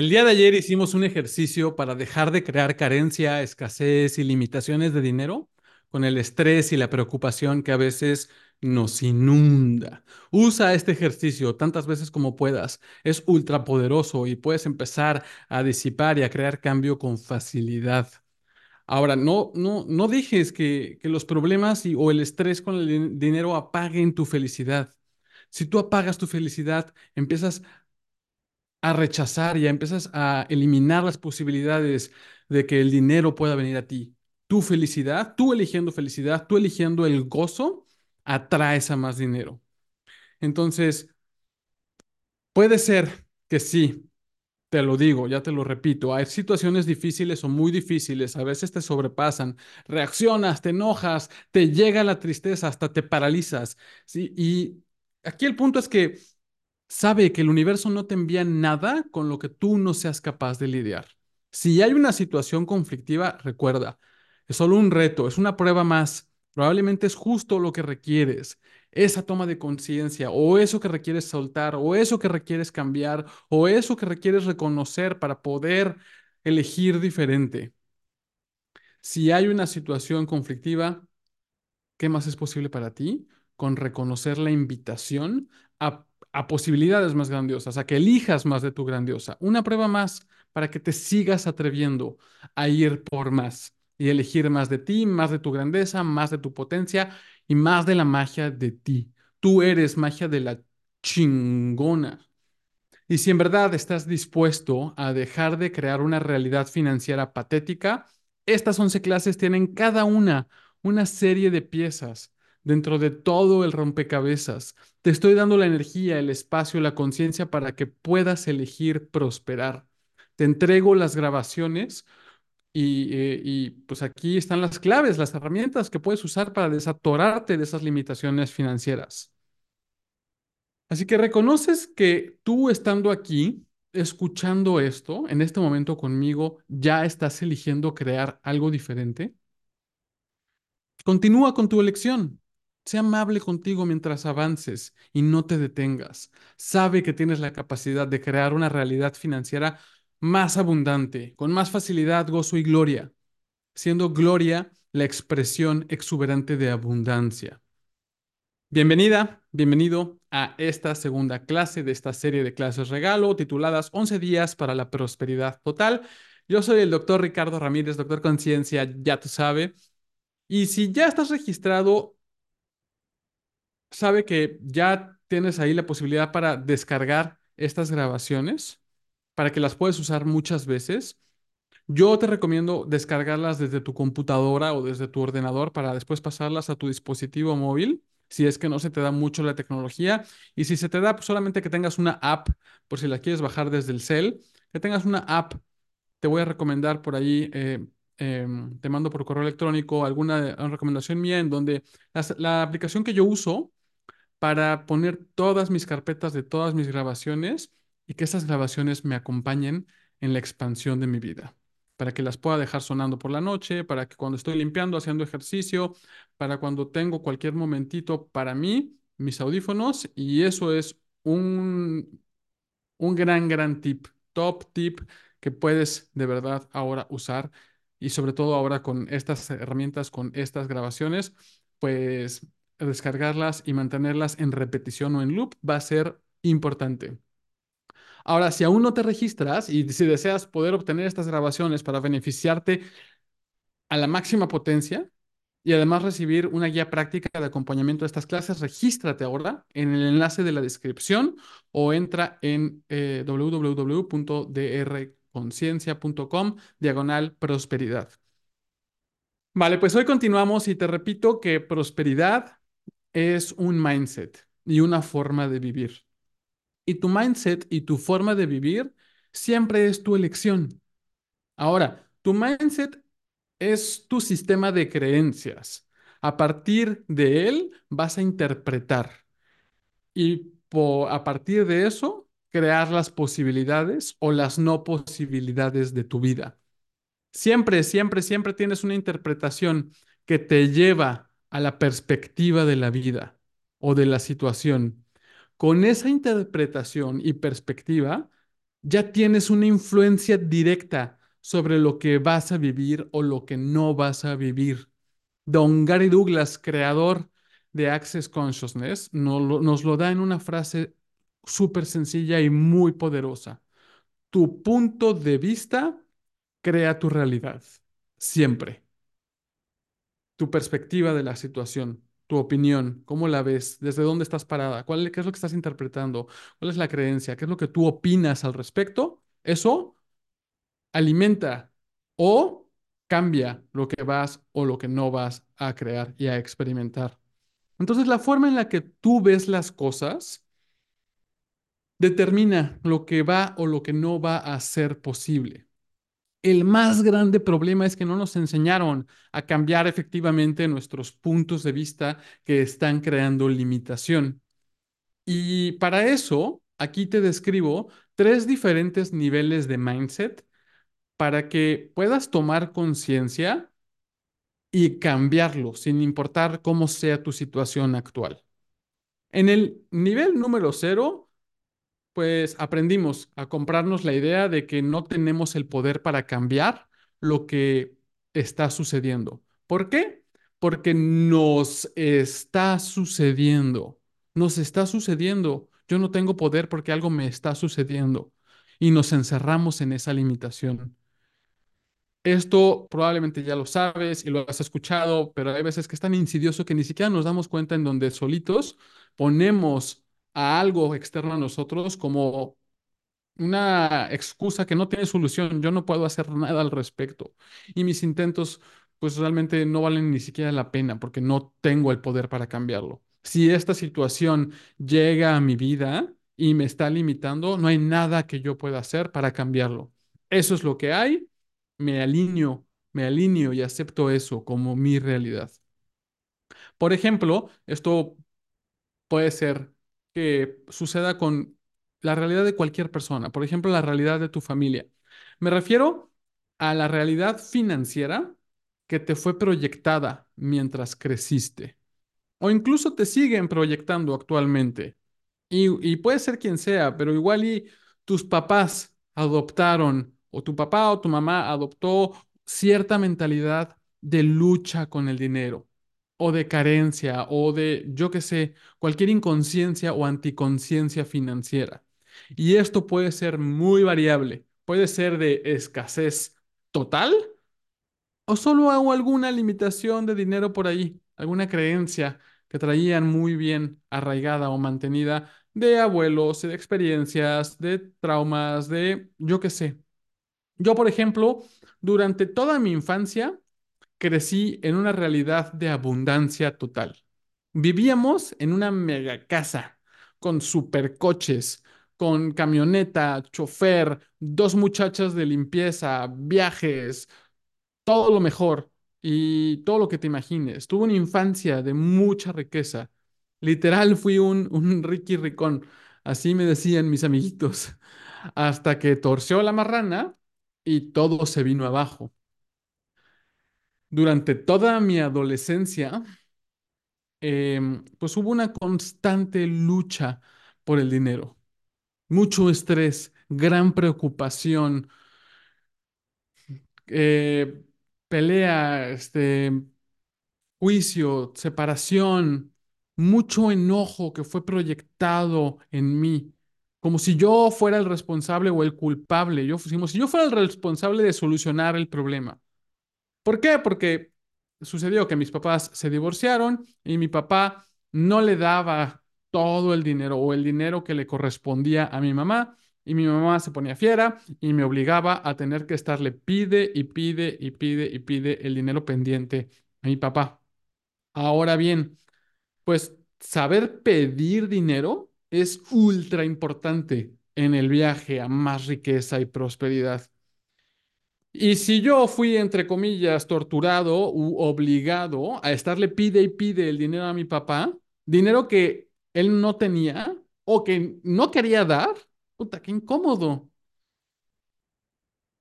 El día de ayer hicimos un ejercicio para dejar de crear carencia, escasez y limitaciones de dinero con el estrés y la preocupación que a veces nos inunda. Usa este ejercicio tantas veces como puedas. Es ultra poderoso y puedes empezar a disipar y a crear cambio con facilidad. Ahora, no, no, no dejes que, que los problemas o el estrés con el din- dinero apaguen tu felicidad. Si tú apagas tu felicidad, empiezas a rechazar y empiezas a eliminar las posibilidades de que el dinero pueda venir a ti. Tu felicidad, tú eligiendo felicidad, tú eligiendo el gozo, atraes a más dinero. Entonces, puede ser que sí, te lo digo, ya te lo repito, hay situaciones difíciles o muy difíciles, a veces te sobrepasan, reaccionas, te enojas, te llega la tristeza, hasta te paralizas, ¿sí? Y aquí el punto es que sabe que el universo no te envía nada con lo que tú no seas capaz de lidiar. Si hay una situación conflictiva, recuerda, es solo un reto, es una prueba más. Probablemente es justo lo que requieres, esa toma de conciencia, o eso que requieres soltar, o eso que requieres cambiar, o eso que requieres reconocer para poder elegir diferente. Si hay una situación conflictiva, ¿Qué más es posible para ti? Con reconocer la invitación a, a posibilidades más grandiosas, a que elijas más de tu grandiosa. Una prueba más para que te sigas atreviendo a ir por más y elegir más de ti, más de tu grandeza, más de tu potencia y más de la magia de ti. Tú eres magia de la chingona. Y si en verdad estás dispuesto a dejar de crear una realidad financiera patética, estas 11 clases tienen cada una una serie de piezas dentro de todo el rompecabezas. Te estoy dando la energía, el espacio, la conciencia para que puedas elegir prosperar. Te entrego las grabaciones y, eh, y pues aquí están las claves, las herramientas que puedes usar para desatorarte de esas limitaciones financieras. Así que reconoces que tú estando aquí, escuchando esto, en este momento conmigo, ya estás eligiendo crear algo diferente. Continúa con tu elección. Sé amable contigo mientras avances y no te detengas. Sabe que tienes la capacidad de crear una realidad financiera más abundante, con más facilidad, gozo y gloria, siendo gloria la expresión exuberante de abundancia. Bienvenida, bienvenido a esta segunda clase de esta serie de clases regalo tituladas 11 días para la prosperidad total. Yo soy el doctor Ricardo Ramírez, doctor Conciencia, ya tú sabes. Y si ya estás registrado, sabe que ya tienes ahí la posibilidad para descargar estas grabaciones, para que las puedas usar muchas veces. Yo te recomiendo descargarlas desde tu computadora o desde tu ordenador para después pasarlas a tu dispositivo móvil, si es que no se te da mucho la tecnología. Y si se te da, pues solamente que tengas una app, por si la quieres bajar desde el cel, que tengas una app. Te voy a recomendar por ahí, eh, em, te mando por correo electrónico alguna recomendación mía en donde la aplicación que yo uso para poner todas mis carpetas de todas mis grabaciones y que esas grabaciones me acompañen en la expansión de mi vida, para que las pueda dejar sonando por la noche, para que cuando estoy limpiando, haciendo ejercicio, para cuando tengo cualquier momentito para mí, mis audífonos, y eso es un, un gran, gran tip, top tip que puedes de verdad ahora usar y sobre todo ahora con estas herramientas, con estas grabaciones, pues descargarlas y mantenerlas en repetición o en loop va a ser importante. Ahora, si aún no te registras y si deseas poder obtener estas grabaciones para beneficiarte a la máxima potencia y además recibir una guía práctica de acompañamiento de estas clases, regístrate ahora en el enlace de la descripción o entra en eh, www.drconciencia.com diagonal prosperidad. Vale, pues hoy continuamos y te repito que prosperidad es un mindset y una forma de vivir. Y tu mindset y tu forma de vivir siempre es tu elección. Ahora, tu mindset es tu sistema de creencias. A partir de él vas a interpretar y a partir de eso crear las posibilidades o las no posibilidades de tu vida. Siempre, siempre, siempre tienes una interpretación que te lleva a la perspectiva de la vida o de la situación. Con esa interpretación y perspectiva, ya tienes una influencia directa sobre lo que vas a vivir o lo que no vas a vivir. Don Gary Douglas, creador de Access Consciousness, nos lo, da en una frase súper sencilla y muy poderosa. Tu punto de vista crea tu realidad, siempre. Tu perspectiva de la situación, tu opinión, cómo la ves, desde dónde estás parada, cuál, qué es lo que estás interpretando, cuál es la creencia, qué es lo que tú opinas al respecto, eso alimenta o cambia lo que vas o lo que no vas a crear y a experimentar. Entonces, la forma en la que tú ves las cosas determina lo que va o lo que no va a ser posible. El más grande problema es que no nos enseñaron a cambiar efectivamente nuestros puntos de vista que están creando limitación. Y para eso, aquí te describo tres diferentes niveles de mindset para que puedas tomar conciencia y cambiarlo sin importar cómo sea tu situación actual. En el nivel número cero, pues aprendimos a comprarnos la idea de que no tenemos el poder para cambiar lo que está sucediendo. ¿Por qué? Porque nos está sucediendo. Nos está sucediendo. Yo no tengo poder porque algo me está sucediendo. Y nos encerramos en esa limitación. Esto probablemente ya lo sabes y lo has escuchado, pero hay veces que es tan insidioso que ni siquiera nos damos cuenta en donde solitos ponemos a algo externo a nosotros como una excusa que no tiene solución. Yo no puedo hacer nada al respecto. Y mis intentos, pues realmente no valen ni siquiera la pena porque no tengo el poder para cambiarlo. Si esta situación llega a mi vida y me está limitando, no hay nada que yo pueda hacer para cambiarlo. Eso es lo que hay me alineo, me alineo y acepto eso como mi realidad. Por ejemplo, esto puede ser que suceda con la realidad de cualquier persona, por ejemplo, la realidad de tu familia. Me refiero a la realidad financiera que te fue proyectada mientras creciste o incluso te siguen proyectando actualmente. Y, y puede ser quien sea, pero igual y tus papás adoptaron o tu papá o tu mamá adoptó cierta mentalidad de lucha con el dinero o de carencia o de, yo qué sé, cualquier inconsciencia o anticonciencia financiera. Y esto puede ser muy variable. Puede ser de escasez total o solo hago alguna limitación de dinero por ahí, alguna creencia que traían muy bien arraigada o mantenida de abuelos, de experiencias, de traumas, de yo qué sé. Yo, por ejemplo, durante toda mi infancia crecí en una realidad de abundancia total. Vivíamos en una mega casa con supercoches, con camioneta, chofer, dos muchachas de limpieza, viajes, todo lo mejor y todo lo que te imagines. Tuve una infancia de mucha riqueza. Literal fui un, un Ricky Ricón, así me decían mis amiguitos, hasta que torció la marrana y todo se vino abajo. Durante toda mi adolescencia, em, pues hubo una constante lucha por el dinero, mucho estrés, gran preocupación, eh, pelea, este, juicio, separación, mucho enojo que fue proyectado en mí, como si yo fuera el responsable o el culpable, yo, como si yo fuera el responsable de solucionar el problema. ¿Por qué? Porque sucedió que mis papás se divorciaron y mi papá no le daba todo el dinero o el dinero que le correspondía a mi mamá y mi mamá se ponía fiera y me obligaba a tener que estarle pide y pide y pide y pide el dinero pendiente a mi papá. Ahora bien, pues saber pedir dinero es ultra importante en el viaje a más riqueza y prosperidad. Y si yo fui, entre comillas, torturado u obligado a estarle pide y pide el dinero a mi papá, dinero que él no tenía o que no quería dar, puta, qué incómodo.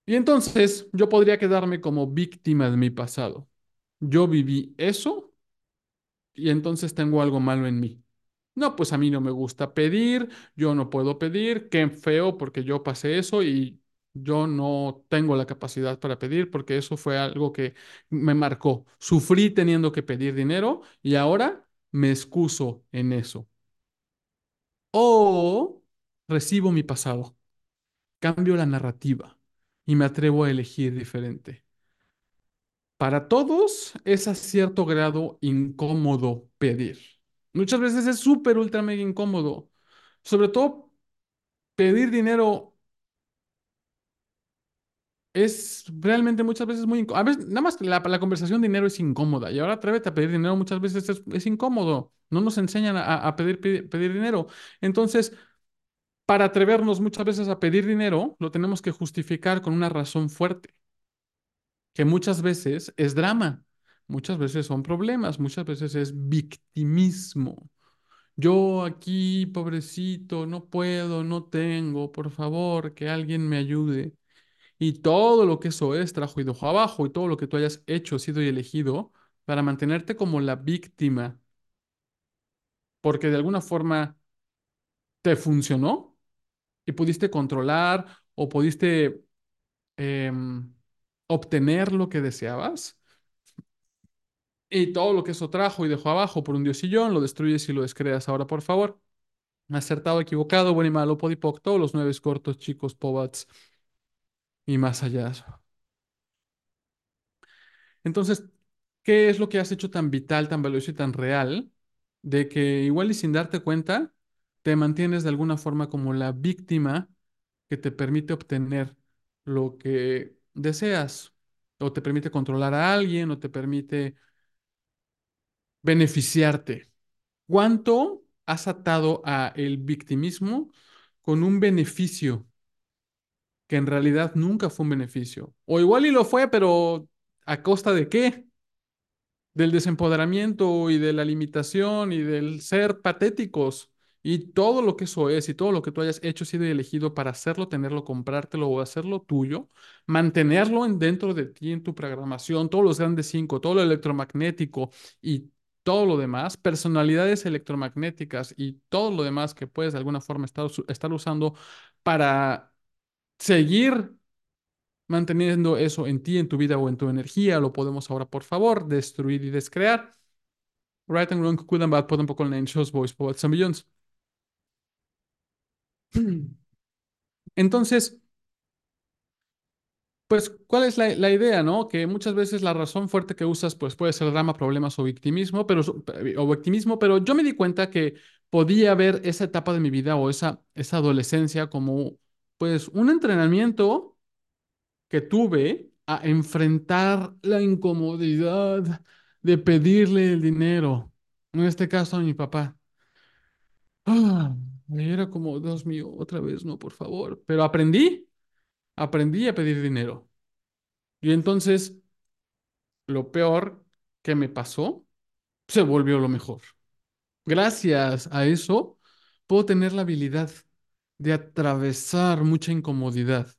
Y entonces yo podría quedarme como víctima de mi pasado. Yo viví eso y entonces tengo algo malo en mí. No, pues a mí no me gusta pedir, yo no puedo pedir, qué feo porque yo pasé eso y yo no tengo la capacidad para pedir porque eso fue algo que me marcó. Sufrí teniendo que pedir dinero y ahora me excuso en eso. O recibo mi pasado, cambio la narrativa y me atrevo a elegir diferente. Para todos es a cierto grado incómodo pedir. Muchas veces es súper, ultra, mega incómodo. Sobre todo pedir dinero es realmente muchas veces muy incómodo. A veces, nada más la, la conversación de dinero es incómoda. Y ahora atrévete a pedir dinero muchas veces es, es incómodo. No nos enseñan a, a pedir, pedir dinero. Entonces, para atrevernos muchas veces a pedir dinero, lo tenemos que justificar con una razón fuerte, que muchas veces es drama, muchas veces son problemas, muchas veces es victimismo. Yo aquí, pobrecito, no puedo, no tengo, por favor, que alguien me ayude. Y todo lo que eso es, trajo y dejó abajo, y todo lo que tú hayas hecho, sido y elegido, para mantenerte como la víctima, porque de alguna forma te funcionó y pudiste controlar o pudiste em, obtener lo que deseabas. Y todo lo que eso trajo y dejó abajo por un diosillón, lo destruyes y lo descreas ahora, por favor. Acertado, equivocado, bueno y malo, podipoc, todos los nueve cortos, chicos, pobats y más allá. Entonces, ¿qué es lo que has hecho tan vital, tan valioso y tan real de que igual y sin darte cuenta, te mantienes de alguna forma como la víctima que te permite obtener lo que deseas, o te permite controlar a alguien, o te permite beneficiarte? ¿Cuánto has atado a el victimismo con un beneficio que en realidad nunca fue un beneficio? O igual y lo fue, pero ¿a costa de qué? del desempoderamiento y de la limitación y del ser patéticos y todo lo que eso es y todo lo que tú hayas hecho, sido elegido para hacerlo, tenerlo, comprártelo o hacerlo tuyo, mantenerlo en, dentro de ti en tu programación, todos los grandes cinco, todo lo electromagnético y todo lo demás, personalidades electromagnéticas y todo lo demás que puedes de alguna forma estar, estar usando para seguir manteniendo eso en ti, en tu vida o en tu energía. Lo podemos ahora, por favor, destruir y descrear. Right and wrong, good and bad, put un poco en shows, boys, poets and billions. Entonces, pues, ¿cuál es la, la, idea, no? Que muchas veces la razón fuerte que usas, pues, puede ser drama, problemas o victimismo, pero, o victimismo, pero yo me di cuenta que podía ver esa etapa de mi vida o esa, esa adolescencia como, pues, un entrenamiento que tuve a enfrentar la incomodidad de pedirle el dinero, en este caso a mi papá. Ah, era como, Dios mío, otra vez, no, por favor. Pero aprendí, aprendí a pedir dinero. Y entonces, lo peor que me pasó se volvió lo mejor. Gracias a eso, puedo tener la habilidad de atravesar mucha incomodidad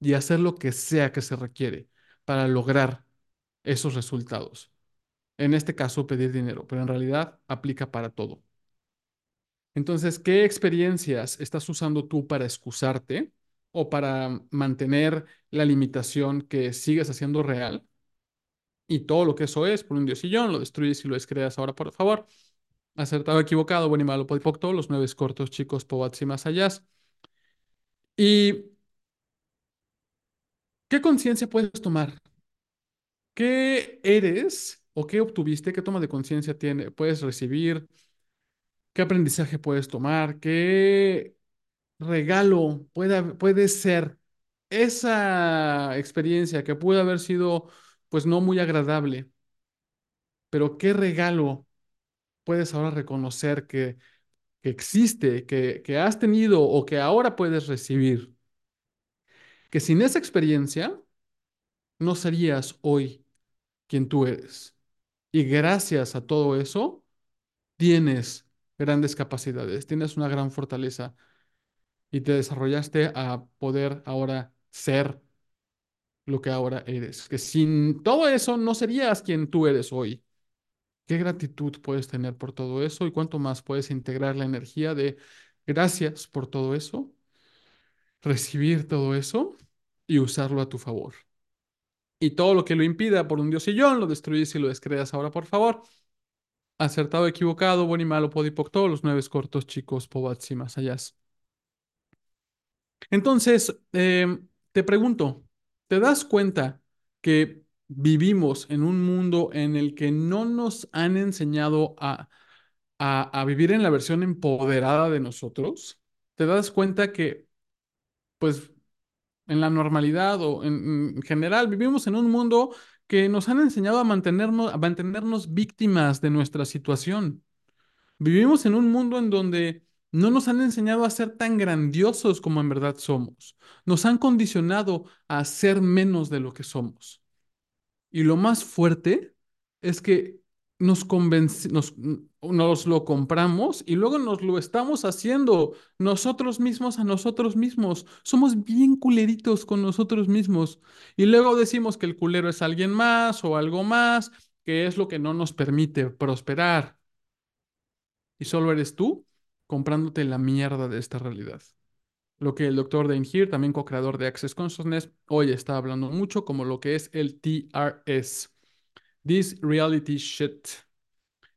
y hacer lo que sea que se requiere para lograr esos resultados. En este caso, pedir dinero, pero en realidad aplica para todo. Entonces, ¿qué experiencias estás usando tú para excusarte o para mantener la limitación que sigues haciendo real? Y todo lo que eso es, por un diosillón, lo destruyes y lo descreas ahora, por favor. Acertado, equivocado, bueno y malo, podipocto, los nueve cortos, chicos, pobats y más allá. Y ¿Qué conciencia puedes tomar? ¿Qué eres o qué obtuviste? ¿Qué toma de conciencia puedes recibir? ¿Qué aprendizaje puedes tomar? ¿Qué regalo puede, puede ser esa experiencia que pudo haber sido pues no muy agradable? Pero ¿qué regalo puedes ahora reconocer que, que existe, que, que has tenido o que ahora puedes recibir? Que sin esa experiencia no serías hoy quien tú eres. Y gracias a todo eso, tienes grandes capacidades, tienes una gran fortaleza y te desarrollaste a poder ahora ser lo que ahora eres. Que sin todo eso no serías quien tú eres hoy. ¿Qué gratitud puedes tener por todo eso y cuánto más puedes integrar la energía de gracias por todo eso, recibir todo eso y usarlo a tu favor? Y todo lo que lo impida por un diosillón, lo destruyes y lo descreas ahora, por favor. Acertado, equivocado, bueno y malo, podipoc, todos los nueve cortos, chicos, pobats y más allá. Entonces, em, te pregunto, ¿te das cuenta que vivimos en un mundo en el que no nos han enseñado a, a, a vivir en la versión empoderada de nosotros? ¿Te das cuenta que, pues, en la normalidad o en, en general vivimos en un mundo que nos han enseñado a mantenernos, a mantenernos víctimas de nuestra situación? Vivimos en un mundo en donde no nos han enseñado a ser tan grandiosos como en verdad somos. Nos han condicionado a ser menos de lo que somos. Y lo más fuerte es que nos convenci- nos, nos lo compramos y luego nos lo estamos haciendo nosotros mismos a nosotros mismos. Somos bien culeritos con nosotros mismos. Y luego decimos que el culero es alguien más o algo más, que es lo que no nos permite prosperar y solo eres tú comprándote la mierda de esta realidad. Lo que el doctor Dane Here, también co-creador de Access Consciousness, hoy está hablando mucho como lo que es el TRS, This Reality Shit.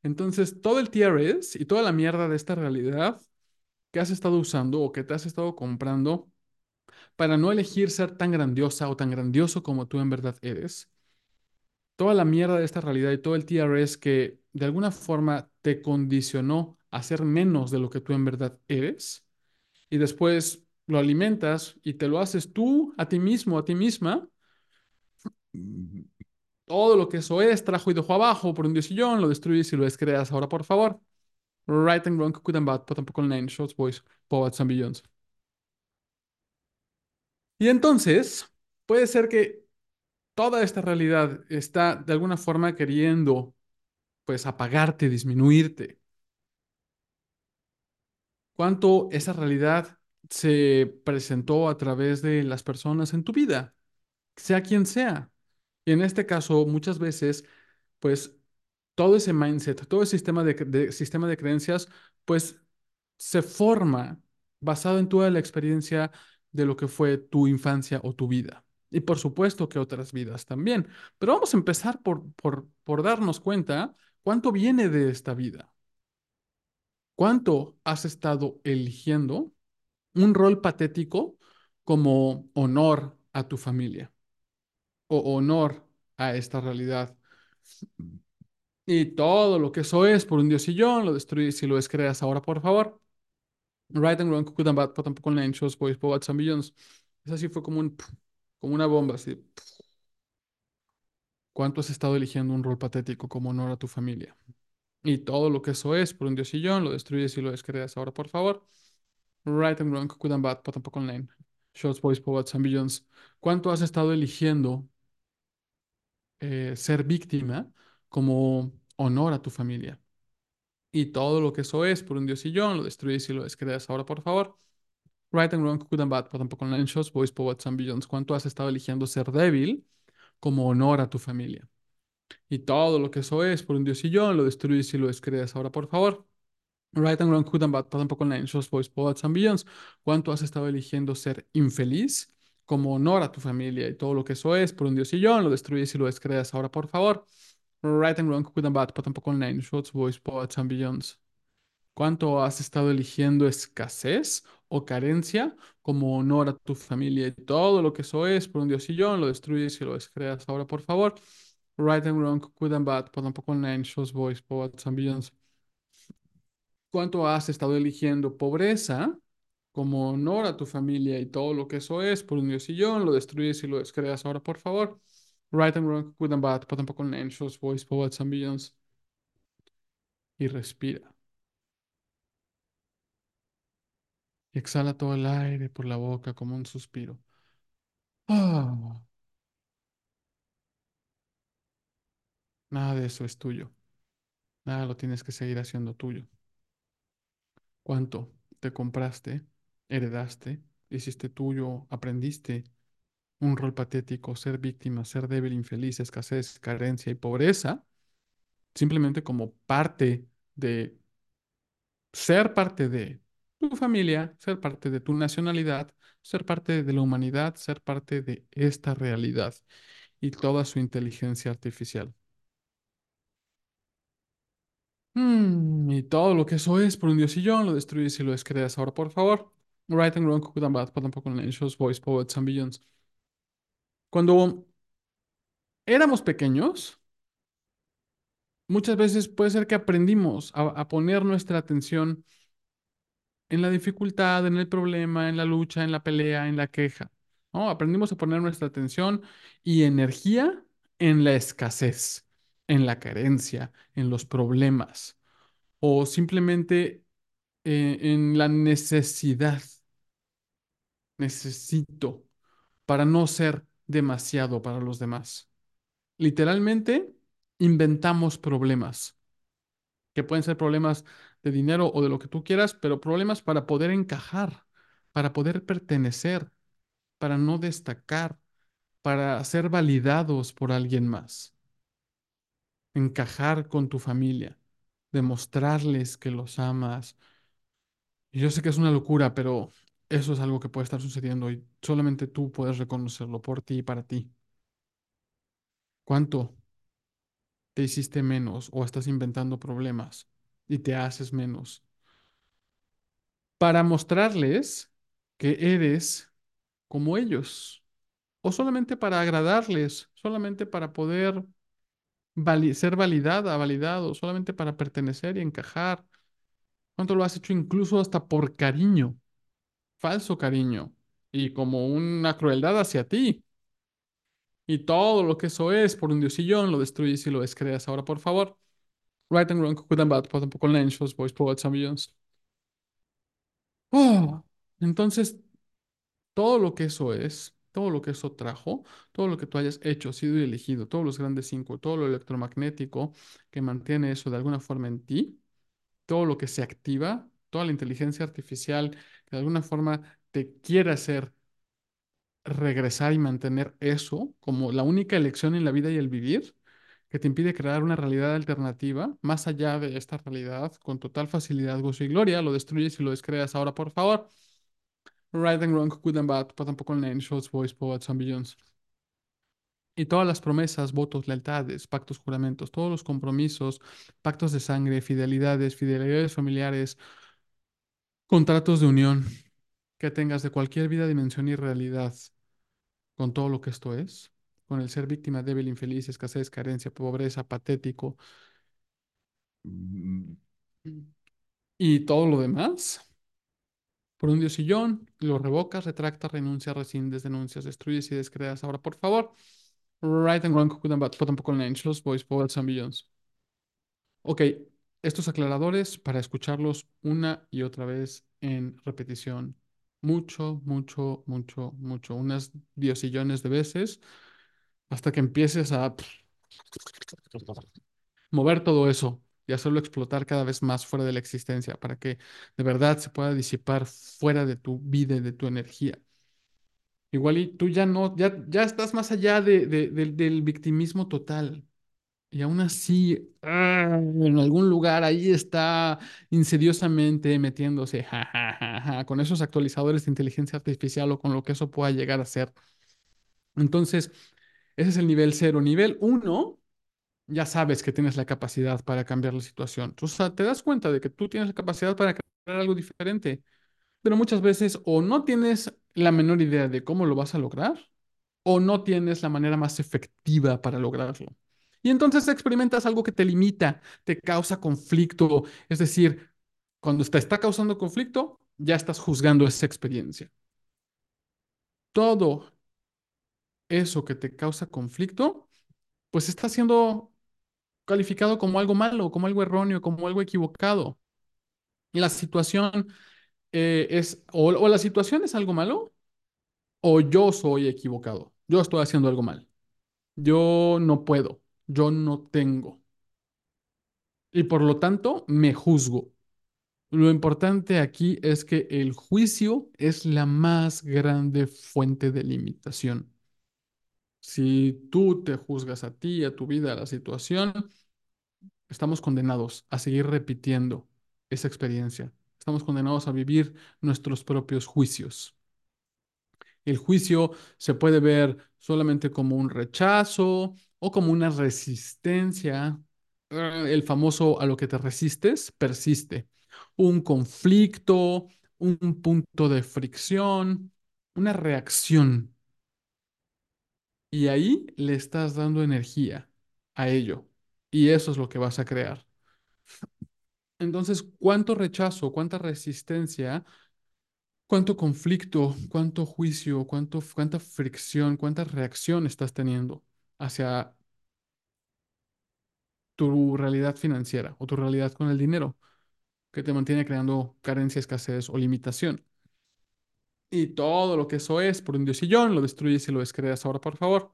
Entonces, todo el TRS y toda la mierda de esta realidad que has estado usando o que te has estado comprando para no elegir ser tan grandiosa o tan grandioso como tú en verdad eres, toda la mierda de esta realidad y todo el TRS que de alguna forma te condicionó a ser menos de lo que tú en verdad eres, y después lo alimentas y te lo haces tú a ti mismo, a ti misma, todo lo que eso es, trajo y dejó abajo por un diosillón, lo destruyes y lo descreas. Ahora, por favor, right and wrong, good and bad, but tampoco nine, shots, boys, poets and billions. Y entonces, puede ser que toda esta realidad está de alguna forma queriendo pues apagarte, disminuirte. ¿Cuánto esa realidad se presentó a través de las personas en tu vida? Sea quien sea. Y en este caso, muchas veces, pues todo ese mindset, todo el sistema de, de- sistema de creencias, pues se forma basado en toda la experiencia de lo que fue tu infancia o tu vida. Y por supuesto que otras vidas también. Pero vamos a empezar por, por, por darnos cuenta cuánto viene de esta vida. ¿Cuánto has estado eligiendo un rol patético como honor a tu familia o honor a esta realidad? Y todo lo que eso es por un diosillón, lo destruyes y lo descreas ahora, por favor. Right and wrong, good and boys, and billions. Eso sí fue como un, como una bomba, así. ¿Cuánto has estado eligiendo un rol patético como honor a tu familia? Y todo lo que eso es por un diosillón, lo destruyes y lo descreas ahora, por favor. Right and wrong, good and bad, but tampoco nine shows, boys, poets and billions. ¿Cuánto has estado eligiendo eh, ser víctima como honor a tu familia? y todo lo que eso es por un diosillón, lo destruyes y lo descreas ahora, por favor. Right and wrong, good and bad, pero tampoco online shows, boys, poets and billions. ¿Cuánto has estado eligiendo ser débil como honor a tu familia? Y todo lo que eso es por un diosillón, lo destruyes y lo descreas ahora, por favor. Right and wrong, good and bad, pero tampoco online shows, boys, poets and billions. ¿Cuánto has estado eligiendo ser infeliz como honor a tu familia? Y todo lo que eso es por un diosillón, lo destruyes y lo descreas ahora, por favor. Right and wrong, good and bad, pero tampoco online shows, boys, poets and billions. ¿Cuánto has estado eligiendo escasez o carencia como honor a tu familia? Y todo lo que eso es por un diosillón, lo destruyes y lo descreas. Ahora, por favor, right and wrong, good and bad, pero tampoco online shows, boys, poets and billions. ¿Cuánto has estado eligiendo pobreza como honor a tu familia y todo lo que eso es por un diosillón, lo destruyes y lo descreas. Ahora, por favor, right and wrong, good and bad, tampoco online shows, boys, poets and billions. Y respira. Y exhala todo el aire por la boca como un suspiro. Nada de eso es tuyo. Nada lo tienes que seguir haciendo tuyo. ¿Cuánto te compraste, heredaste, hiciste tuyo, aprendiste un rol patético, ser víctima, ser débil, infeliz, escasez, carencia y pobreza simplemente como parte de ser parte de tu familia, ser parte de tu nacionalidad, ser parte de la humanidad, ser parte de esta realidad y toda su inteligencia artificial. Mm, y todo lo que eso es por un diosillón, lo destruyes y lo descreas ahora, por favor. Right and wrong, good and tampoco nations, boys, poets and billions. Cuando éramos pequeños, muchas veces puede ser que aprendimos a, a poner nuestra atención en la dificultad, en el problema, en la lucha, en la pelea, en la queja. ¿no? Aprendimos a poner nuestra atención y energía en la escasez, en la carencia, en los problemas o simplemente eh, en la necesidad. Necesito para no ser demasiado para los demás. Literalmente, inventamos problemas que pueden ser problemas de dinero o de lo que tú quieras, pero problemas para poder encajar, para poder pertenecer, para no destacar, para ser validados por alguien más, encajar con tu familia, demostrarles que los amas. Yo sé que es una locura, pero eso es algo que puede estar sucediendo y solamente tú puedes reconocerlo por ti y para ti. ¿Cuánto te hiciste menos o estás inventando problemas y te haces menos? para mostrarles que eres como ellos, o solamente para agradarles, solamente para poder ser validada, validado, solamente para pertenecer y encajar. ¿Cuánto lo has hecho incluso hasta por cariño, falso cariño, y como una crueldad hacia ti? Y todo lo que eso es por un diosillón, lo destruyes y lo descreas. Ahora, por favor, right and wrong, good and bad, but tampoco lentos, boys, poets. Oh, entonces todo lo que eso es, todo lo que eso trajo, todo lo que tú hayas hecho, sido elegido, todos los grandes cinco, todo lo electromagnético que mantiene eso de alguna forma en ti, todo lo que se activa, toda la inteligencia artificial que de alguna forma te quiere hacer regresar y mantener eso como la única elección en la vida y el vivir, que te impide crear una realidad alternativa más allá de esta realidad con total facilidad, gozo y gloria, lo destruyes y lo descreas ahora, por favor. Right and wrong, good and bad, tampoco en Nine Shots, Boys, Poets and Billions. Y todas las promesas, votos, lealtades, pactos, juramentos, todos los compromisos, pactos de sangre, fidelidades, fidelidades familiares, contratos de unión que tengas de cualquier vida, dimensión y realidad con todo lo que esto es, con el ser víctima, débil, infeliz, escasez, carencia, pobreza, patético. Mm, y todo lo demás por un diosillón, lo revocas, retractas, renuncias, rescindes, denuncias, destruyes y descreas. Ahora, por favor, right and wrong, good and bad, tampoco en angels, boys, poets and billions. Ok, estos aclaradores para escucharlos una y otra vez en repetición. Mucho, mucho, mucho, mucho. Unas diosillones de veces hasta que empieces a mover todo eso y hacerlo explotar cada vez más fuera de la existencia para que de verdad se pueda disipar fuera de tu vida y de tu energía. Igual y tú ya no, ya, ya estás más allá de, de- del del victimismo total. Y aún así, ah, en algún lugar ahí está insidiosamente metiéndose, ja, ja, ja, con esos actualizadores de inteligencia artificial o con lo que eso pueda llegar a ser. Entonces, ese es el nivel cero. Nivel uno, ya sabes que tienes la capacidad para cambiar la situación. O sea, te das cuenta de que tú tienes la capacidad para crear algo diferente, pero muchas veces o no tienes la menor idea de cómo lo vas a lograr o no tienes la manera más efectiva para lograrlo. Y entonces experimentas algo que te limita, te causa conflicto. Es decir, cuando te está causando conflicto, ya estás juzgando esa experiencia. Todo eso que te causa conflicto, pues está siendo calificado como algo malo, como algo erróneo, como algo equivocado. La situación eh, es, o la situación es algo malo, o yo soy equivocado. Yo estoy haciendo algo mal. Yo no puedo, yo no tengo. Y por lo tanto, me juzgo. Lo importante aquí es que el juicio es la más grande fuente de limitación. Si tú te juzgas a ti, a tu vida, a la situación, estamos condenados a seguir repitiendo esa experiencia. Estamos condenados a vivir nuestros propios juicios. El juicio se puede ver solamente como un rechazo o como una resistencia. Eh, El famoso a lo que te resistes persiste. Un conflicto, un punto de fricción, una reacción. Y ahí le estás dando energía a ello. Y eso es lo que vas a crear. Entonces, ¿cuánto rechazo, cuánta resistencia ¿Cuánto conflicto, cuánto juicio, cuánto, cuánta fricción, cuánta reacción estás teniendo hacia tu realidad financiera o tu realidad con el dinero que te mantiene creando carencia, escasez o limitación? Y todo lo que eso es por un diosillón, lo destruyes y lo descreas ahora, por favor.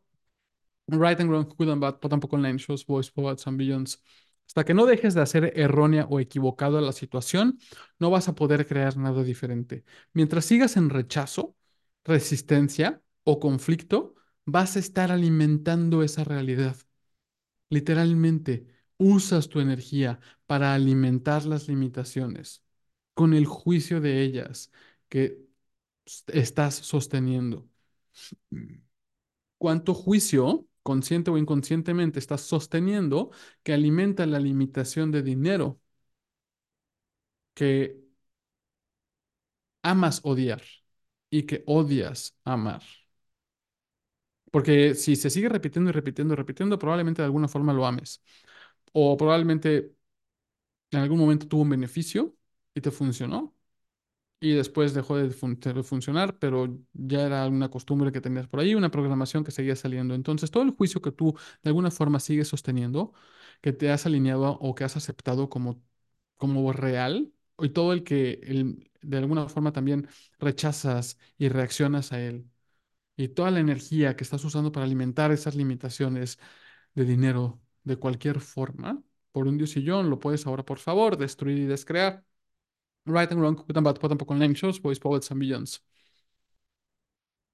Right and wrong, good and bad, tampoco online shows, voice, poets and billions. Hasta que no dejes de hacer errónea o equivocada la situación, no vas a poder crear nada diferente. Mientras sigas en rechazo, resistencia o conflicto, vas a estar alimentando esa realidad. Literalmente, usas tu energía para alimentar las limitaciones con el juicio de ellas que estás sosteniendo cuánto juicio, consciente o inconscientemente, estás sosteniendo que alimenta la limitación de dinero que amas odiar y que odias amar. Porque si se sigue repitiendo y repitiendo y repitiendo, probablemente de alguna forma lo ames. O probablemente en algún momento tuvo un beneficio y te funcionó y después dejó de, fun- de funcionar, pero ya era una costumbre que tenías por ahí, una programación que seguía saliendo. Entonces, todo el juicio que tú de alguna forma sigues sosteniendo, que te has alineado o que has aceptado como, como real, y todo el que el- de alguna forma también rechazas y reaccionas a él, y toda la energía que estás usando para alimentar esas limitaciones de dinero de cualquier forma, por un diosillón, lo puedes ahora, por favor, destruir y descrear. Right and Wrong, Good and Bad, con Name Shows, Boys, Poets and Billions.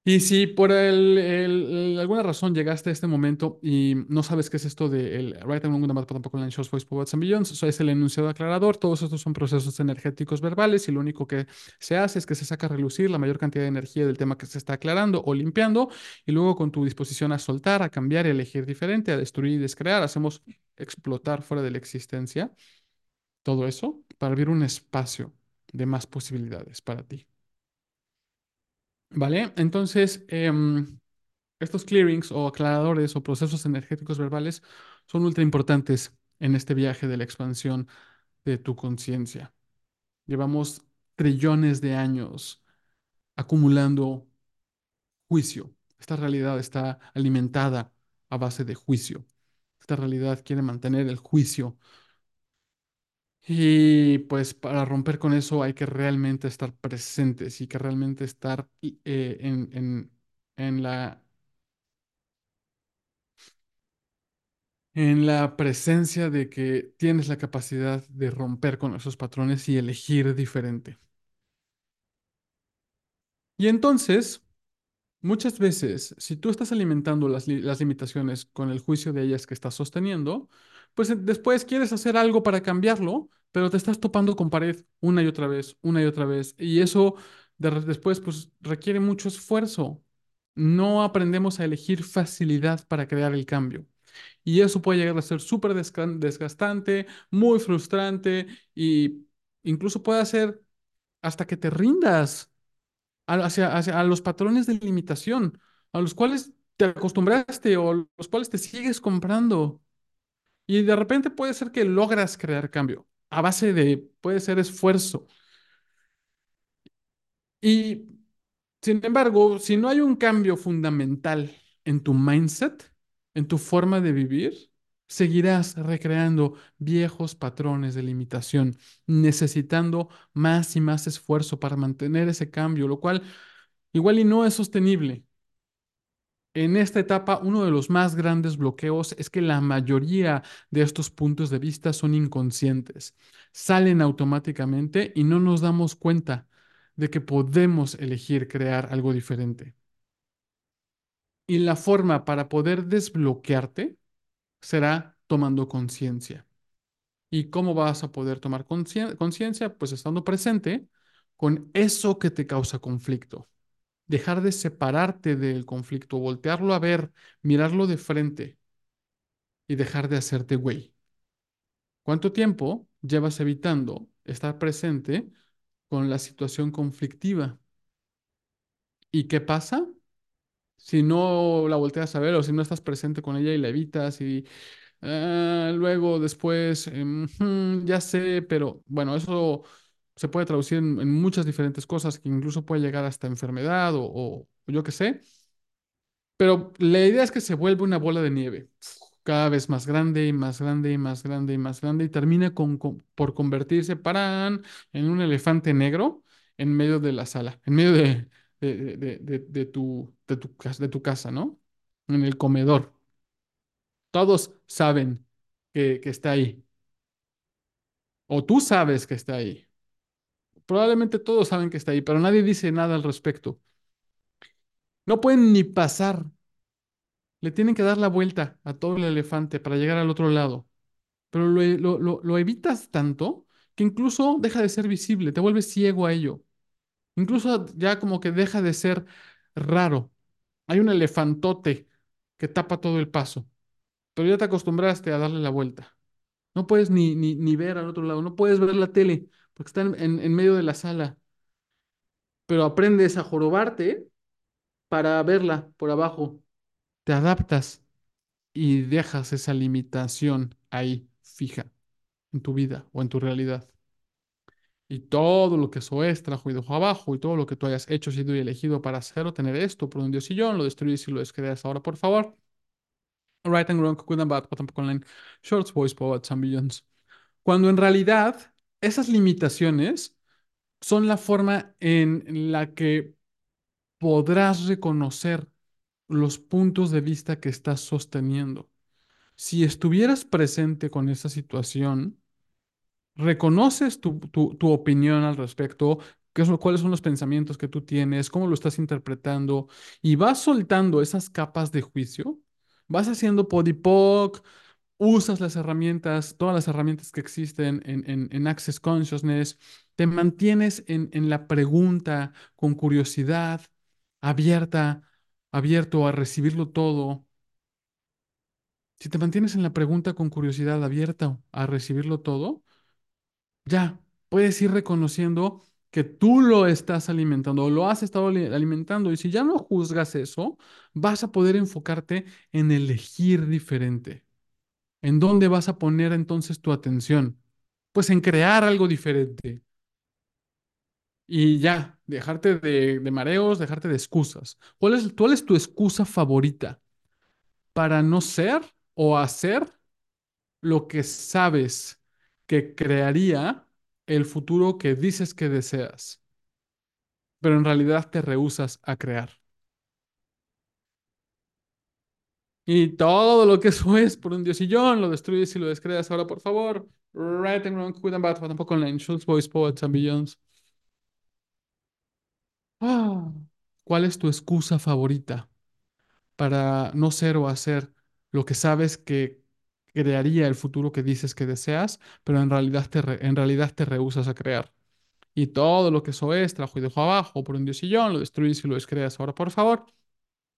Y si por el- el- alguna razón llegaste a este momento y no sabes qué es esto de el Right and Wrong, Good and Bad, con Shows, Boys, Poets and Billions, eso es el enunciado aclarador, todos estos son procesos energéticos verbales y lo único que se hace es que se saca a relucir la mayor cantidad de energía del tema que se está aclarando o limpiando y luego con tu disposición a soltar, a cambiar, a elegir diferente, a destruir y descrear, hacemos explotar fuera de la existencia todo eso para abrir un espacio de más posibilidades para ti. ¿Vale? Entonces, em, estos clearings o aclaradores o procesos energéticos verbales son ultra importantes en este viaje de la expansión de tu conciencia. Llevamos trillones de años acumulando juicio. Esta realidad está alimentada a base de juicio. Esta realidad quiere mantener el juicio Y pues para romper con eso hay que realmente estar presentes y que realmente estar eh, en, en- en la, en la presencia de que tienes la capacidad de romper con esos patrones y elegir diferente. Y entonces, muchas veces, si tú estás alimentando las, las limitaciones con el juicio de ellas que estás sosteniendo, pues eh, después quieres hacer algo para cambiarlo, pero te estás topando con pared una y otra vez, una y otra vez. Y eso después pues requiere mucho esfuerzo. No aprendemos a elegir facilidad para crear el cambio. Y eso puede llegar a ser súper desgastante, muy frustrante y incluso puede hacer hasta que te rindas hacia, hacia- a los patrones de limitación a los cuales te acostumbraste o los cuales te sigues comprando. Y de repente puede ser que logras crear cambio a base de, puede ser esfuerzo. Y sin embargo, si no hay un cambio fundamental en tu mindset, en tu forma de vivir, seguirás recreando viejos patrones de limitación, necesitando más y más esfuerzo para mantener ese cambio, lo cual igual y no es sostenible. En esta etapa, uno de los más grandes bloqueos es que la mayoría de estos puntos de vista son inconscientes, salen automáticamente y no nos damos cuenta de que podemos elegir crear algo diferente. Y la forma para poder desbloquearte será tomando conciencia. ¿Y cómo vas a poder tomar conciencia? Pues estando presente con eso que te causa conflicto. Dejar de separarte del conflicto, voltearlo a ver, mirarlo de frente y dejar de hacerte güey. ¿Cuánto tiempo llevas evitando estar presente con la situación conflictiva? ¿Y qué pasa? Si no la volteas a ver o si no estás presente con ella y la evitas y ah, luego después, em, "Ujú, ya sé, pero bueno, eso se puede traducir en, en muchas diferentes cosas que incluso puede llegar hasta enfermedad o, o yo qué sé. Pero la idea es que se vuelve una bola de nieve, cada vez más grande y más grande y más grande y más grande y termina con, con- por convertirse, ¡parán!, en un elefante negro en medio de la sala, en medio de- de- de- de tu, de tu casa, ¿no? En el comedor. Todos saben que, está ahí, o tú sabes que está ahí. Probablemente todos saben que está ahí, pero nadie dice nada al respecto. No pueden ni pasar, le tienen que dar la vuelta a todo el elefante para llegar al otro lado. pero lo evitas tanto que incluso deja de ser visible, te vuelves ciego a ello. Incluso ya como que deja de ser raro. Hay un elefantote que tapa todo el paso, pero ya te acostumbraste a darle la vuelta. No puedes ni, ni, ni ver al otro lado, no puedes ver la tele porque está en, en en medio de la sala, pero aprendes a jorobarte para verla por abajo. Te adaptas y dejas esa limitación ahí fija en tu vida o en tu realidad. Y todo lo que eso es, trajo y dejó abajo, y todo lo que tú hayas hecho, sido y elegido para hacer o tener esto por un dios y yo, lo destruyes y lo descreas ahora, por favor. Right and wrong, good and bad, tampoco online. Shorts, boys, poets, and billions. Cuando en realidad esas limitaciones son la forma en la que podrás reconocer los puntos de vista que estás sosteniendo. Si estuvieras presente con esa situación, reconoces tu, tu- tu opinión al respecto, qué lo- cuáles son los pensamientos que tú tienes, cómo lo estás interpretando, y vas soltando esas capas de juicio, vas haciendo podipoc, usas las herramientas, todas las herramientas que existen en, en, en Access Consciousness, te mantienes en, en la pregunta con curiosidad, abierta, abierto a recibirlo todo. Si te mantienes en la pregunta con curiosidad abierta a recibirlo todo, ya, puedes ir reconociendo que tú lo estás alimentando o lo has estado ali- alimentando y si ya no juzgas eso, vas a poder enfocarte en elegir diferente. ¿En dónde vas a poner entonces tu atención? Pues en crear algo diferente y ya, dejarte de, de mareos, dejarte de excusas. ¿Cuál es, cuál es tu excusa favorita para no ser o hacer lo que sabes que crearía el futuro que dices que deseas? pero en realidad te rehusas a crear. Y todo lo que eso es por un diosillón, lo destruyes y lo descreas ahora, por favor. Right and wrong, good and bad, tampoco online. Schultz, boys, poets and billions. Ah, ¿cuál es tu excusa favorita para no ser o hacer lo que sabes que crearía el futuro que dices que deseas, pero en realidad te, en realidad te rehusas a crear? Y todo lo que eso es, trajo y dejó abajo por un diosillón, lo destruyes y lo descreas ahora, por favor.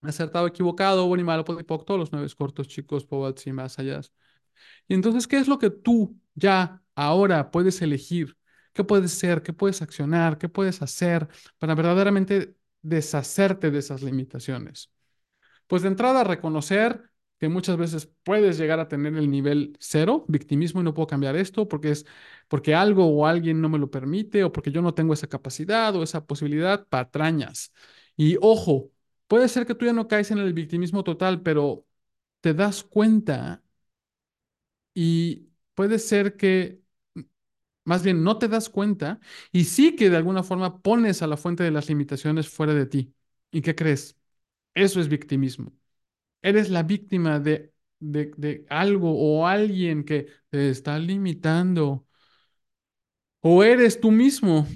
Acertado, equivocado, bueno y malo, podipoc, todos los nueve cortos, chicos, pobats y más allá. Y entonces, ¿qué es lo que tú ya ahora puedes elegir? ¿Qué puedes ser? ¿Qué puedes accionar? ¿Qué puedes hacer para verdaderamente deshacerte de esas limitaciones? Pues de entrada, reconocer que muchas veces puedes llegar a tener el nivel cero, victimismo y no puedo cambiar esto porque es porque algo o alguien no me lo permite o porque yo no tengo esa capacidad o esa posibilidad, patrañas. Y ojo, puede ser que tú ya no caes en el victimismo total, pero te das cuenta y puede ser que más bien no te das cuenta y sí que de alguna forma pones a la fuente de las limitaciones fuera de ti. ¿Y qué crees? Eso es victimismo. Eres la víctima de, de, de algo o alguien que te está limitando. O eres tú mismo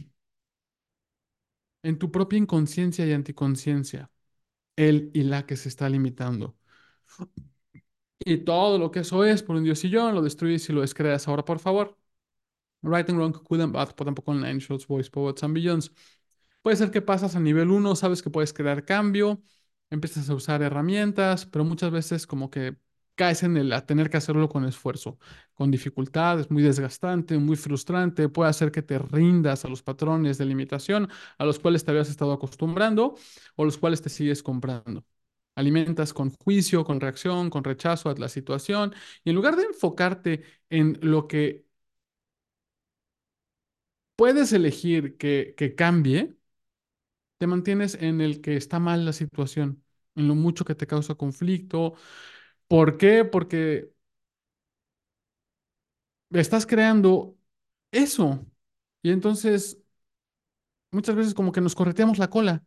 en tu propia inconsciencia y anticonciencia, él y la que se está limitando. Y todo lo que eso es por un diosillón, lo destruyes y lo descreas ahora, por favor. Right and Wrong, Good and Bad, tampoco Online Shots, Boys, Poets and Billions. Puede ser que pasas a nivel uno, sabes que puedes crear cambio, empiezas a usar herramientas, pero muchas veces como que caes en el a tener que hacerlo con esfuerzo, con dificultad, es muy desgastante, muy frustrante, puede hacer que te rindas a los patrones de limitación a los cuales te habías estado acostumbrando o los cuales te sigues comprando. Alimentas con juicio, con reacción, con rechazo a la situación y en lugar de enfocarte en lo que puedes elegir que, que cambie, te mantienes en el que está mal la situación, en lo mucho que te causa conflicto. ¿Por qué? Porque estás creando eso. Y entonces muchas veces como que nos correteamos la cola.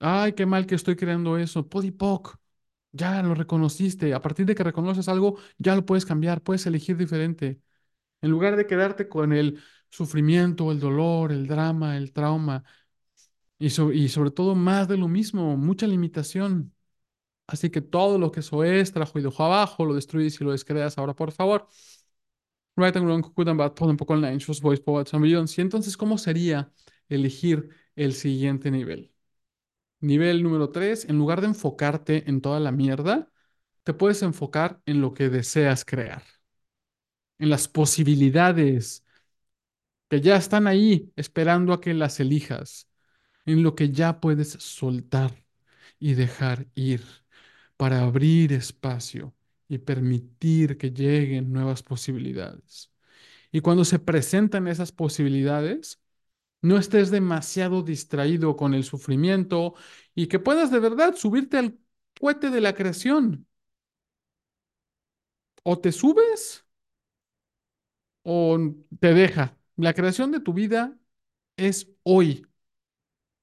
Ay, qué mal que estoy creando eso. Podipoc, ya lo reconociste. A partir de que reconoces algo, ya lo puedes cambiar, puedes elegir diferente. En lugar de quedarte con el sufrimiento, el dolor, el drama, el trauma, y, so- y sobre todo más de lo mismo, mucha limitación. Así que todo lo que eso es, trabajo y dejo abajo, lo destruyes y lo descreas ahora, por favor. Right and wrong, billions. Y entonces, ¿cómo sería elegir el siguiente nivel? Nivel número 3, en lugar de enfocarte en toda la mierda, te puedes enfocar en lo que deseas crear, en las posibilidades que ya están ahí esperando a que las elijas, en lo que ya puedes soltar y dejar ir para abrir espacio y permitir que lleguen nuevas posibilidades. Y cuando se presentan esas posibilidades, no estés demasiado distraído con el sufrimiento y que puedas de verdad subirte al cohete de la creación. O te subes o te deja. La creación de tu vida es hoy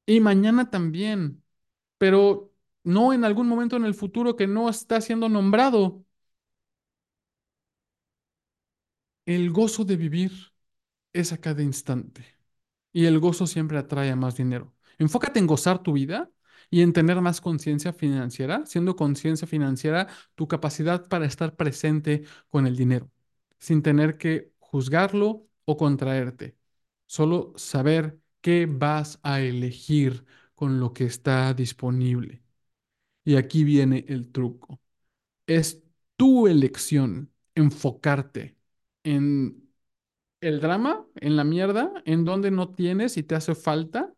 y mañana también, pero no en algún momento en el futuro que no está siendo nombrado. El gozo de vivir es a cada instante y el gozo siempre atrae más dinero. Enfócate en gozar tu vida y en tener más conciencia financiera, siendo conciencia financiera tu capacidad para estar presente con el dinero, sin tener que juzgarlo o contraerte. Solo saber qué vas a elegir con lo que está disponible. Y aquí viene el truco. Es tu elección enfocarte en el drama, en la mierda, en donde no tienes y te hace falta,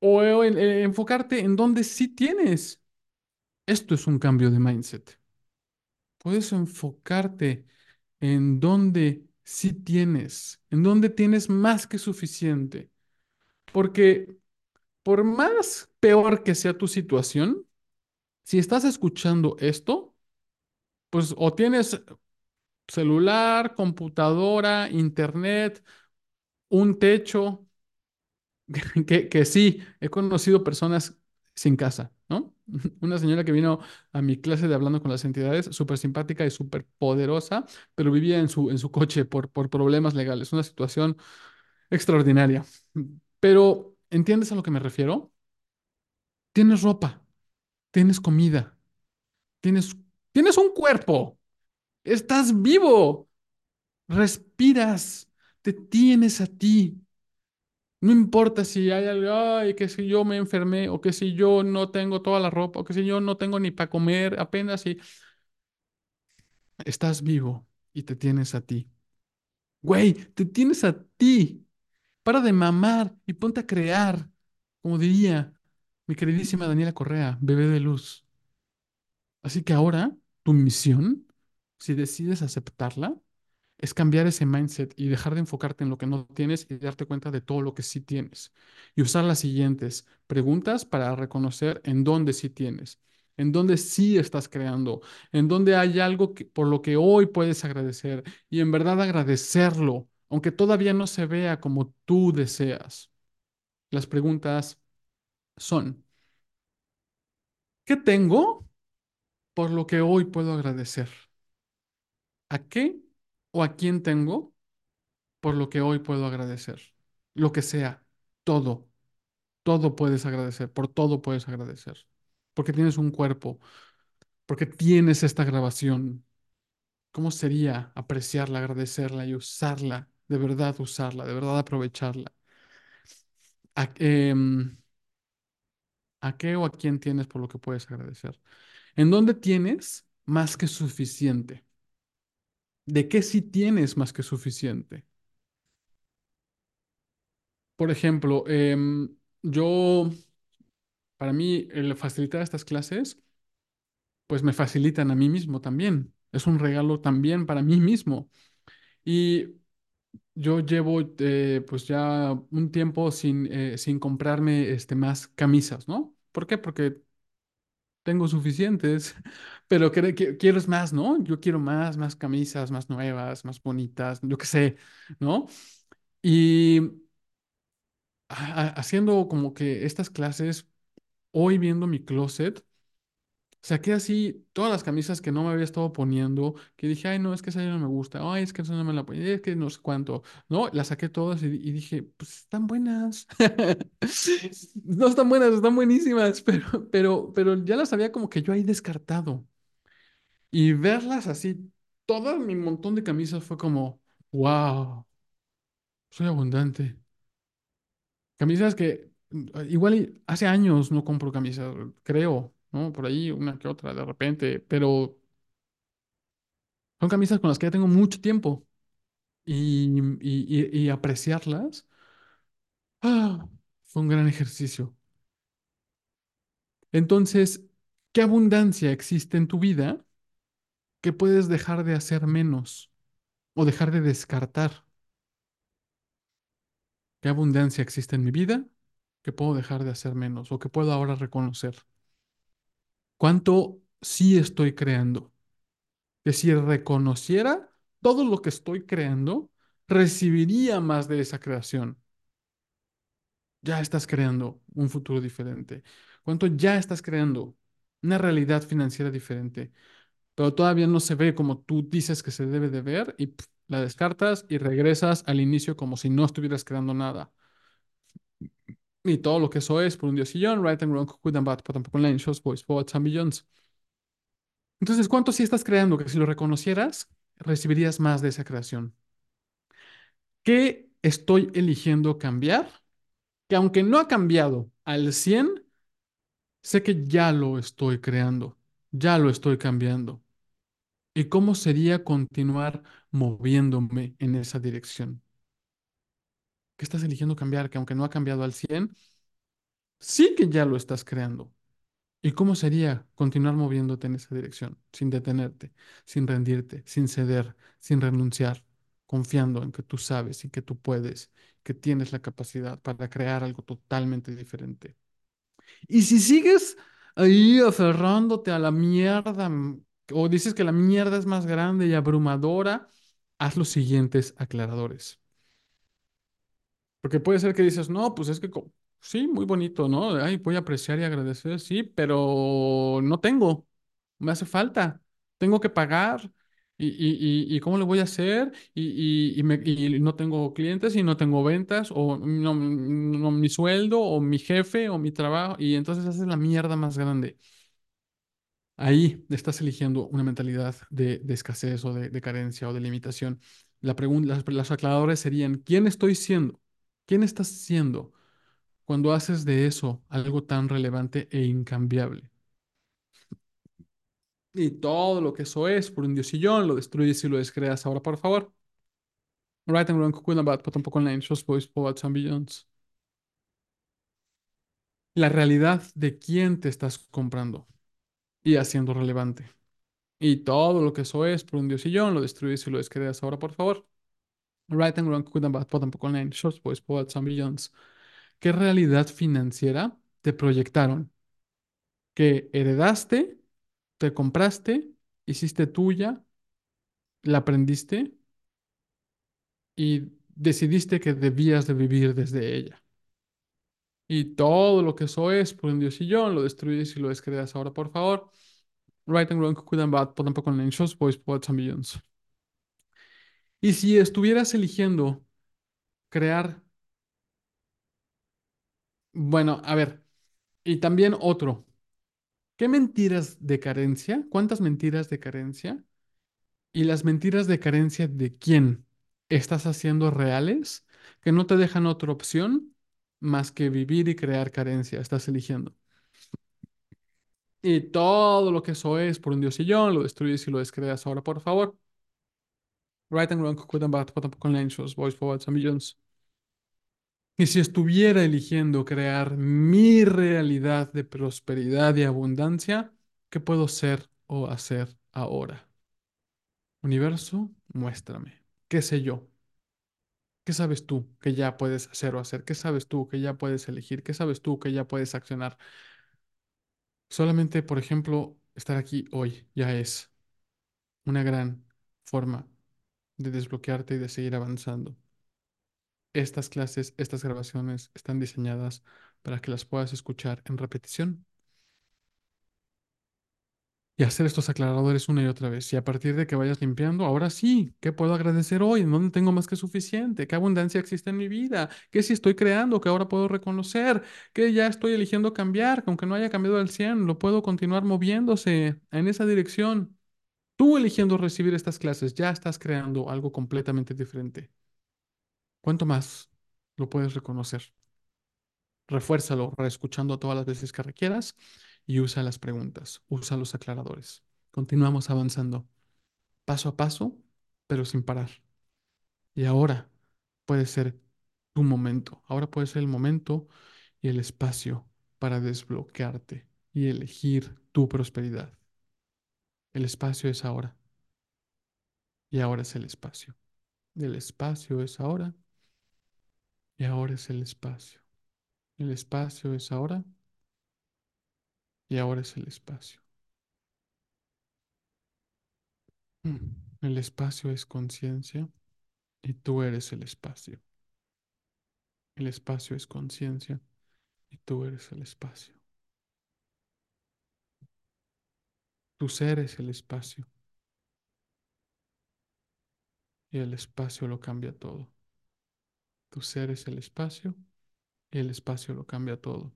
o en- en enfocarte en donde sí tienes. Esto es un cambio de mindset. Puedes enfocarte en donde sí tienes, en donde tienes más que suficiente. Porque por más peor que sea tu situación, si estás escuchando esto, pues o tienes celular, computadora, internet, un techo, que, que sí, he conocido personas sin casa. Una señora que vino a mi clase de hablando con las entidades, súper simpática y súper poderosa, pero vivía en su, en su coche por, por problemas legales, una situación extraordinaria. Pero, ¿entiendes a lo que me refiero? Tienes ropa, tienes comida, tienes, tienes un cuerpo, estás vivo, respiras, te tienes a ti. No importa si hay algo, ay, que si yo me enfermé, o que si yo no tengo toda la ropa, o que si yo no tengo ni para comer, apenas si estás vivo y te tienes a ti. Güey, te tienes a ti. Para de mamar y ponte a crear, como diría mi queridísima Daniela Correa, bebé de luz. Así que ahora, tu misión, si decides aceptarla, es cambiar ese mindset y dejar de enfocarte en lo que no tienes y darte cuenta de todo lo que sí tienes. Y usar las siguientes preguntas para reconocer en dónde sí tienes, en dónde sí estás creando, en dónde hay algo que- por lo que hoy puedes agradecer y en verdad agradecerlo, aunque todavía no se vea como tú deseas. Las preguntas son, ¿qué tengo por lo que hoy puedo agradecer? ¿A qué o a quién tengo por lo que hoy puedo agradecer. Lo que sea, todo, todo puedes agradecer, por todo puedes agradecer. Porque tienes un cuerpo, porque tienes esta grabación, ¿Cómo sería apreciarla, agradecerla y usarla? De verdad usarla, de verdad aprovecharla. ¿A, em, ¿a qué o a quién tienes por lo que puedes agradecer? ¿En dónde tienes más que suficiente? ¿De qué sí tienes más que suficiente? Por ejemplo, em, yo, para mí, el facilitar estas clases, pues me facilitan a mí mismo también. Es un regalo también para mí mismo. Y yo llevo eh, pues ya un tiempo sin, eh, sin comprarme este, más camisas, ¿no? ¿Por qué? Porque tengo suficientes, pero cre- que- quiero es más, ¿no? Yo quiero más, más camisas, más nuevas, más bonitas, yo qué sé, ¿no? Y haciendo como que estas clases, hoy viendo mi closet, saqué así todas las camisas que no me había estado poniendo, que dije, ay, no, es que esa no me gusta, ay, es que esa no me la pongo, es que no sé cuánto, ¿no? Las saqué todas y, y dije, pues están buenas. No están buenas, están buenísimas, pero, pero, pero ya las había como que yo ahí descartado. Y verlas así, todo mi montón de camisas fue como, wow, soy abundante. Camisas que mm, igual hace años no compro camisas, creo, ¿no? Por ahí una que otra de repente, pero son camisas con las que ya tengo mucho tiempo y, y, y- apreciarlas, ah, fue un gran ejercicio. Entonces, ¿qué abundancia existe en tu vida que puedes dejar de hacer menos o dejar de descartar? ¿Qué abundancia existe en mi vida que puedo dejar de hacer menos o que puedo ahora reconocer? ¿Cuánto sí estoy creando? Que si reconociera todo lo que estoy creando, recibiría más de esa creación. Ya estás creando un futuro diferente. ¿Cuánto ya estás creando una realidad financiera diferente? Pero todavía no se ve como tú dices que se debe de ver y la descartas y regresas al inicio como si no estuvieras creando nada. Y todo lo que eso es por un diosillón, right and wrong, good and bad, but tampoco online, shows, boys, poets and billions. Entonces, ¿cuánto sí estás creando? Que si lo reconocieras, recibirías más de esa creación. ¿Qué estoy eligiendo cambiar? Que aunque no ha cambiado al 100, sé que ya lo estoy creando, ya lo estoy cambiando. ¿Y cómo sería continuar moviéndome en esa dirección? ¿Qué estás eligiendo cambiar? Que aunque no ha cambiado al 100, sí que ya lo estás creando. ¿Y cómo sería continuar moviéndote en esa dirección, sin detenerte, sin rendirte, sin ceder, sin renunciar, confiando en que tú sabes y que tú puedes, que tienes la capacidad para crear algo totalmente diferente? Y si sigues ahí aferrándote a la mierda, mm, o dices que la mierda es más grande y abrumadora, haz los siguientes aclaradores. Porque puede ser que dices, no, pues es que sí, muy bonito, ¿no? Ay, voy a apreciar y agradecer, sí, pero no tengo, me hace falta, tengo que pagar. ¿Y, y, y, y cómo le voy a hacer? Y, y, me- y no tengo clientes y no tengo ventas, o no, no, mi sueldo, o mi jefe, o mi trabajo, y entonces haces la mierda más grande. Ahí estás eligiendo una mentalidad de, de escasez o de, de carencia o de limitación. La pregunta, las, las aclaradores serían, ¿quién estoy siendo? ¿Quién estás siendo cuando haces de eso algo tan relevante e incambiable? Y todo lo que eso es, por un diosillón, lo destruyes y lo descreas ahora, por favor. Right and wrong, cool and bad, but tampoco online, shows, boys, poets and. La realidad de quién te estás comprando y haciendo relevante. Y todo lo que eso es, por un diosillón, lo destruyes y lo descreas ahora, por favor. Right and wrong, good and bad, but tampoco online, shows, boys, poets and billions. ¿Qué realidad financiera te proyectaron? que heredaste, te compraste, hiciste tuya, la aprendiste y decidiste que debías de vivir desde ella. Y todo lo que eso es, por un diosillón, lo destruyes y lo descreas ahora, por favor. Right and wrong, good and bad, put tampoco en shows, boys, poets and billions. Y si estuvieras eligiendo crear, bueno, a ver, y también otro, ¿qué mentiras de carencia? ¿Cuántas mentiras de carencia ¿Y las mentiras de carencia de quién estás haciendo reales que no te dejan otra opción más que vivir y crear carencia? Estás eligiendo. Y todo lo que eso es por un diosillón, lo destruyes y lo descreas ahora, por favor. Right and wrong, good and bad, con angels, voice forwards, a millions. Y si estuviera eligiendo crear mi realidad de prosperidad y abundancia, ¿qué puedo ser o hacer ahora? Universo, muéstrame. ¿Qué sé yo? ¿Qué sabes tú que ya puedes hacer o hacer? ¿Qué sabes tú que ya puedes elegir? ¿Qué sabes tú que ya puedes accionar? Solamente, por ejemplo, estar aquí hoy ya es una gran forma de desbloquearte y de seguir avanzando. Estas clases, estas grabaciones están diseñadas para que las puedas escuchar en repetición y hacer estos aclaradores una y otra vez. Y a partir de que vayas limpiando, ahora sí, ¿qué puedo agradecer hoy? ¿En dónde tengo más que suficiente? ¿Qué abundancia existe en mi vida? ¿Qué sí estoy creando que ahora puedo reconocer? ¿Qué ya estoy eligiendo cambiar? Que aunque no haya cambiado al 100, lo puedo continuar moviéndose en esa dirección. Tú eligiendo recibir estas clases, ya estás creando algo completamente diferente. ¿Cuánto más lo puedes reconocer? Refuérzalo, reescuchando todas las veces que requieras y usa las preguntas, usa los aclaradores. Continuamos avanzando paso a paso, pero sin parar. Y ahora puede ser tu momento, ahora puede ser el momento y el espacio para desbloquearte y elegir tu prosperidad. El espacio es ahora. Y ahora es el espacio. El espacio es ahora. Y ahora es el espacio. El espacio es ahora. Y ahora es el espacio. El espacio es conciencia y tú eres el espacio. El espacio es conciencia y tú eres el espacio. Tu ser es el espacio y el espacio lo cambia todo. Tu ser es el espacio y el espacio lo cambia todo.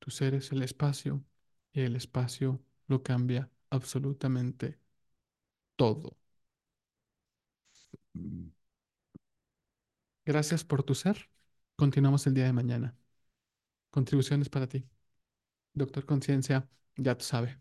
Tu ser es el espacio y el espacio lo cambia absolutamente todo. Gracias por tu ser. Continuamos el día de mañana. Contribuciones para ti. Doctor Conciencia, ya tú sabes.